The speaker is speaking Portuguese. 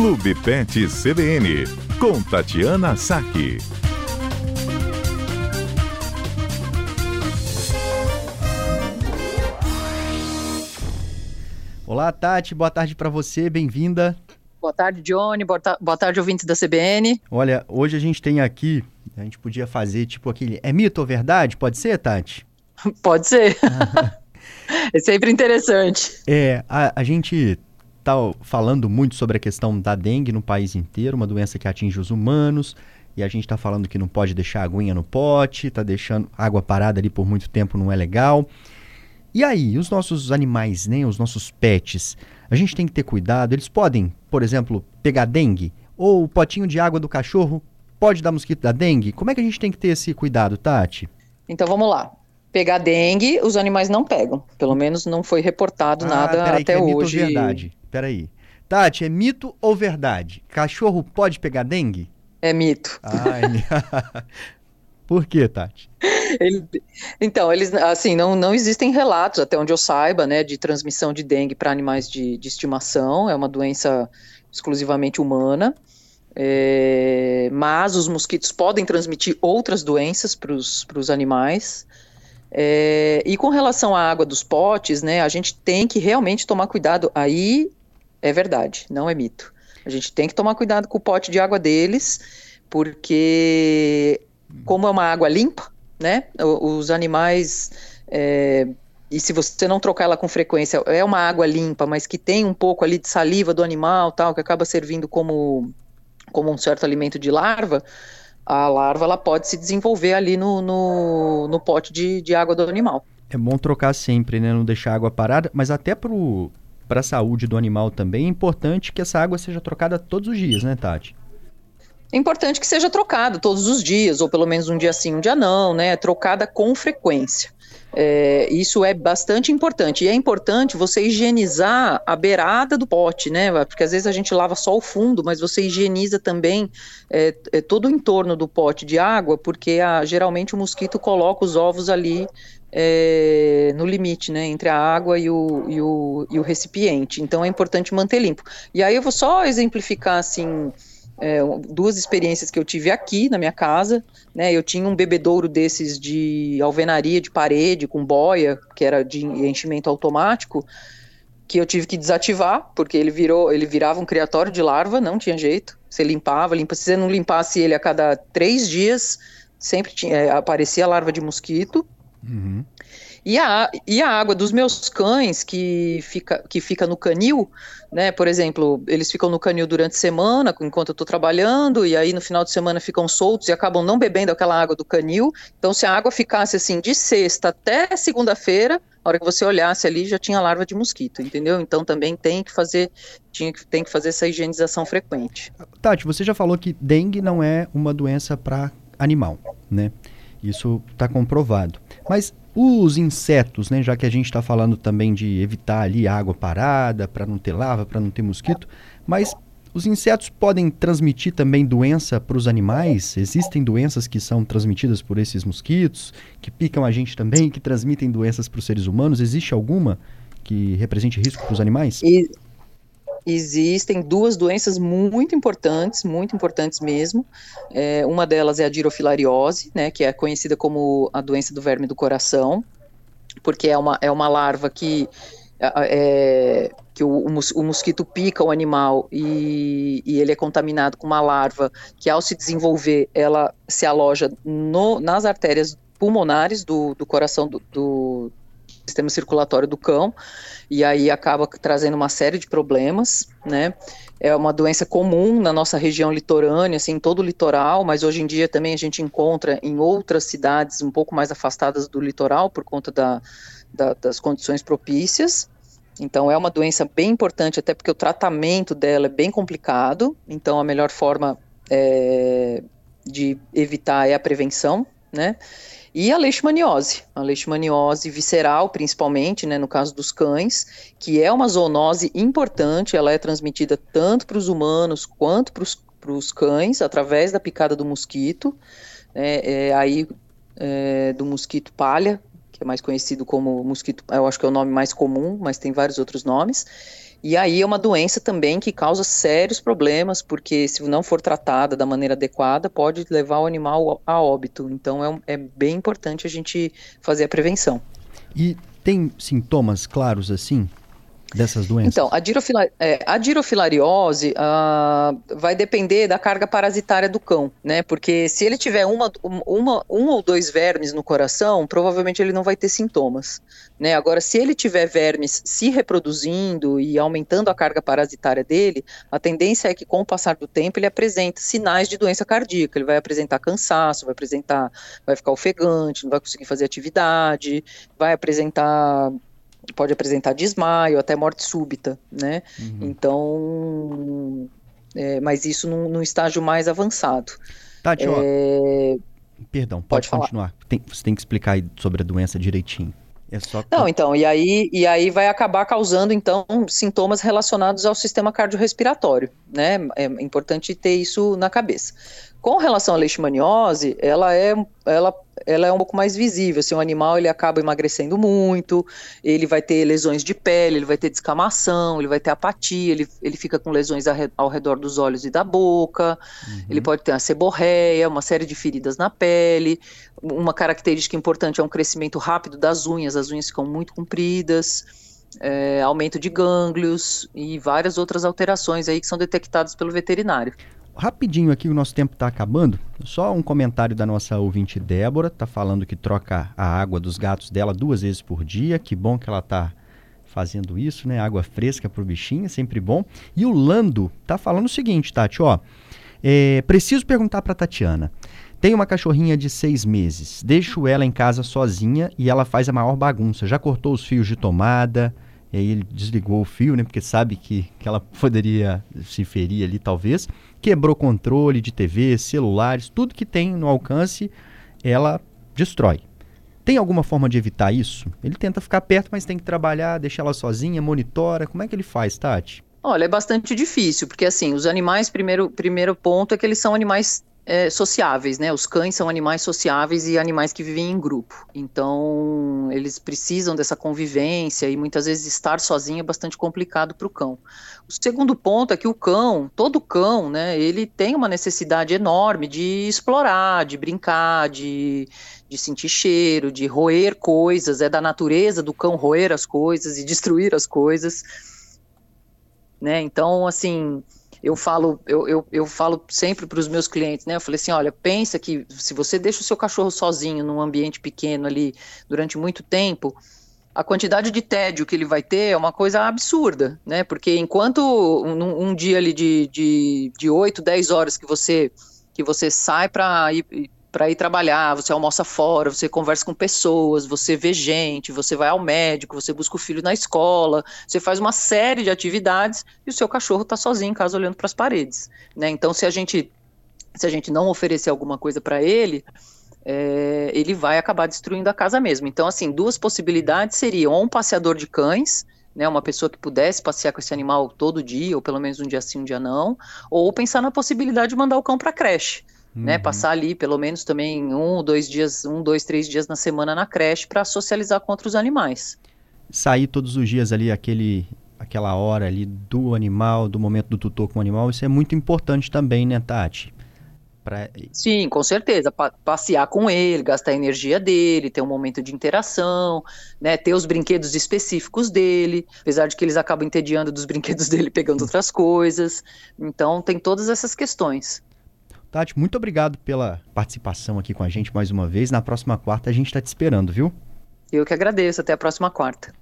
Clube Pet CBN, com Tatiana Saque. Olá, Tati, boa tarde para você, bem-vinda. Boa tarde, Johnny, boa, ta boa tarde, ouvintes da CBN. Olha, hoje a gente tem aqui, a gente podia fazer tipo aquele, é mito ou verdade? Pode ser, Tati? Pode ser. é sempre interessante. É, a, a gente tá falando muito sobre a questão da dengue no país inteiro, uma doença que atinge os humanos, e a gente está falando que não pode deixar aguinha no pote, tá deixando água parada ali por muito tempo não é legal. E aí, os nossos animais, né, os nossos pets, a gente tem que ter cuidado, eles podem, por exemplo, pegar dengue? Ou o potinho de água do cachorro pode dar mosquito da dengue? Como é que a gente tem que ter esse cuidado, Tati? Então vamos lá. Pegar dengue, os animais não pegam. Pelo menos não foi reportado ah, nada peraí, até que é hoje. Verdade? Peraí. Tati, é mito ou verdade? Cachorro pode pegar dengue? É mito. É... Por que, Tati? Ele... Então, eles, assim, não, não existem relatos, até onde eu saiba, né, de transmissão de dengue para animais de, de estimação. É uma doença exclusivamente humana. É, mas os mosquitos podem transmitir outras doenças para os animais. É, e com relação à água dos potes, né, a gente tem que realmente tomar cuidado. Aí é verdade, não é mito. A gente tem que tomar cuidado com o pote de água deles, porque como é uma água limpa, né? Os animais é, e se você não trocar ela com frequência, é uma água limpa, mas que tem um pouco ali de saliva do animal, tal, que acaba servindo como como um certo alimento de larva, a larva ela pode se desenvolver ali no, no, no pote de, de água do animal. É bom trocar sempre, né? Não deixar a água parada, mas até para para a saúde do animal também, é importante que essa água seja trocada todos os dias, né, Tati? É importante que seja trocada todos os dias, ou pelo menos um dia sim, um dia não, né? Trocada com frequência. É, isso é bastante importante. E é importante você higienizar a beirada do pote, né? Porque às vezes a gente lava só o fundo, mas você higieniza também é, é, todo o entorno do pote de água, porque a, geralmente o mosquito coloca os ovos ali é, no limite, né, entre a água e o, e, o, e o recipiente. Então é importante manter limpo. E aí eu vou só exemplificar assim. É, duas experiências que eu tive aqui na minha casa, né? Eu tinha um bebedouro desses de alvenaria de parede com boia, que era de enchimento automático, que eu tive que desativar, porque ele virou, ele virava um criatório de larva, não tinha jeito. Você limpava, limpa. Se você não limpasse ele a cada três dias, sempre tinha, é, aparecia larva de mosquito. Uhum. E, a, e a água dos meus cães, que fica, que fica no canil, né? Por exemplo, eles ficam no canil durante a semana, enquanto eu estou trabalhando, e aí no final de semana ficam soltos e acabam não bebendo aquela água do canil. Então, se a água ficasse assim de sexta até segunda-feira, a hora que você olhasse ali já tinha larva de mosquito, entendeu? Então também tem que fazer, tinha que, tem que fazer essa higienização frequente. Tati, você já falou que dengue não é uma doença para animal, né? Isso está comprovado. Mas os insetos, né, já que a gente está falando também de evitar ali água parada, para não ter lava, para não ter mosquito, mas os insetos podem transmitir também doença para os animais? Existem doenças que são transmitidas por esses mosquitos, que picam a gente também, que transmitem doenças para os seres humanos? Existe alguma que represente risco para os animais? E existem duas doenças muito importantes, muito importantes mesmo. É, uma delas é a dirofilariose, né, que é conhecida como a doença do verme do coração, porque é uma, é uma larva que, é, que o, o, mosquito pica o animal e, e, ele é contaminado com uma larva que, ao se desenvolver, ela se aloja no, nas artérias pulmonares do, do coração do, do sistema circulatório do cão, e aí acaba trazendo uma série de problemas, né? É uma doença comum na nossa região litorânea, assim, em todo o litoral, mas hoje em dia também a gente encontra em outras cidades um pouco mais afastadas do litoral por conta da, da, das condições propícias. Então é uma doença bem importante, até porque o tratamento dela é bem complicado. Então a melhor forma é, de evitar é a prevenção, né? E a leishmaniose, a leishmaniose visceral, principalmente, né, no caso dos cães, que é uma zoonose importante, ela é transmitida tanto para os humanos quanto para os cães, através da picada do mosquito, né, é, aí é, do mosquito palha, que é mais conhecido como mosquito, eu acho que é o nome mais comum, mas tem vários outros nomes. E aí é uma doença também que causa sérios problemas, porque se não for tratada da maneira adequada, pode levar o animal a óbito. Então é, é bem importante a gente fazer a prevenção. E tem sintomas claros assim? Dessas doenças? Então, a, dirofila, é, a uh, vai depender da carga parasitária do cão, né? Porque se ele tiver uma, uma, um ou dois vermes no coração, provavelmente ele não vai ter sintomas, né? Agora, se ele tiver vermes se reproduzindo e aumentando a carga parasitária dele, a tendência é que com o passar do tempo ele apresenta sinais de doença cardíaca, ele vai apresentar cansaço, vai apresentar, vai ficar ofegante, não vai conseguir fazer atividade, vai apresentar pode apresentar desmaio, até morte súbita, né? Uhum. Então, é, mas isso num, num, estágio mais avançado. Tati, é... ó, perdão, pode, pode continuar. Tem, você tem que explicar aí sobre a doença direitinho. É só... Não, então, e aí, e aí vai acabar causando, então, sintomas relacionados ao sistema cardiorrespiratório, né? É importante ter isso na cabeça. Com relação à leishmaniose, ela é, ela, ela é um pouco mais visível. Assim, o animal ele acaba emagrecendo muito, ele vai ter lesões de pele, ele vai ter descamação, ele vai ter apatia, ele, ele fica com lesões ao redor dos olhos e da boca, uhum. ele pode ter uma seborreia, uma série de feridas na pele. Uma característica importante é um crescimento rápido das unhas, as unhas ficam muito compridas. É, aumento de gânglios e várias outras alterações aí que são detectadas pelo veterinário rapidinho aqui, o nosso tempo está acabando. Só um comentário da nossa ouvinte Débora, está falando que troca a água dos gatos dela duas vezes por dia. Que bom que ela está fazendo isso, né? Água fresca para o bichinho, sempre bom. E o Lando está falando o seguinte, Tati, ó. É, preciso perguntar para Tatiana. Tenho uma cachorrinha de seis meses. Deixo ela em casa sozinha e ela faz a maior bagunça. Já cortou os fios de tomada, e aí ele desligou o fio, né? Porque sabe que, que ela poderia se ferir ali, talvez. Quebrou controle de TV, celulares, tudo que tem no alcance, ela destrói. Tem alguma forma de evitar isso? Ele tenta ficar perto, mas tem que trabalhar, deixar ela sozinha, monitora. Como é que ele faz, Tati? Olha, é bastante difícil, porque assim, os animais, primeiro, primeiro ponto é que eles são animais é, sociáveis, né? Os cães são animais sociáveis e animais que vivem em grupo. Então, eles precisam dessa convivência e muitas vezes estar sozinho é bastante complicado para o cão. O segundo ponto é que o cão, todo cão, né? Ele tem uma necessidade enorme de explorar, de brincar, de, de sentir cheiro, de roer coisas. É da natureza do cão roer as coisas e destruir as coisas. Né? Então, assim, eu falo, eu, eu, eu falo sempre para os meus clientes, né? Eu falei assim, olha, pensa que se você deixa o seu cachorro sozinho num ambiente pequeno ali durante muito tempo, a quantidade de tédio que ele vai ter é uma coisa absurda, né? Porque enquanto um, um dia ali de, de, de 8, 10 horas que você que você sai para ir para ir trabalhar, você almoça fora, você conversa com pessoas, você vê gente, você vai ao médico, você busca o filho na escola, você faz uma série de atividades e o seu cachorro está sozinho em casa olhando para as paredes, né? Então, se a gente se a gente não oferecer alguma coisa para ele, é, ele vai acabar destruindo a casa mesmo. Então, assim, duas possibilidades seriam ou um passeador de cães, né, uma pessoa que pudesse passear com esse animal todo dia, ou pelo menos um dia sim, um dia não, ou pensar na possibilidade de mandar o cão para creche. Né, uhum. Né, passar ali pelo menos também um, dois dias, um, dois, três dias na semana na creche para socializar com outros animais. Sair todos os dias ali aquele, aquela hora ali do animal, do momento do tutor com o animal, isso é muito importante também, né, Tati? Pra... Sim, com certeza. Pa passear com ele, gastar a energia dele, ter um momento de interação, né? Ter os brinquedos específicos dele, apesar de que eles acabam entediando dos brinquedos dele pegando outras coisas. Então tem todas essas questões. Tati, muito obrigado pela participação aqui com a gente mais uma vez. Na próxima quarta a gente está te esperando, viu? Eu que agradeço. Até a próxima quarta.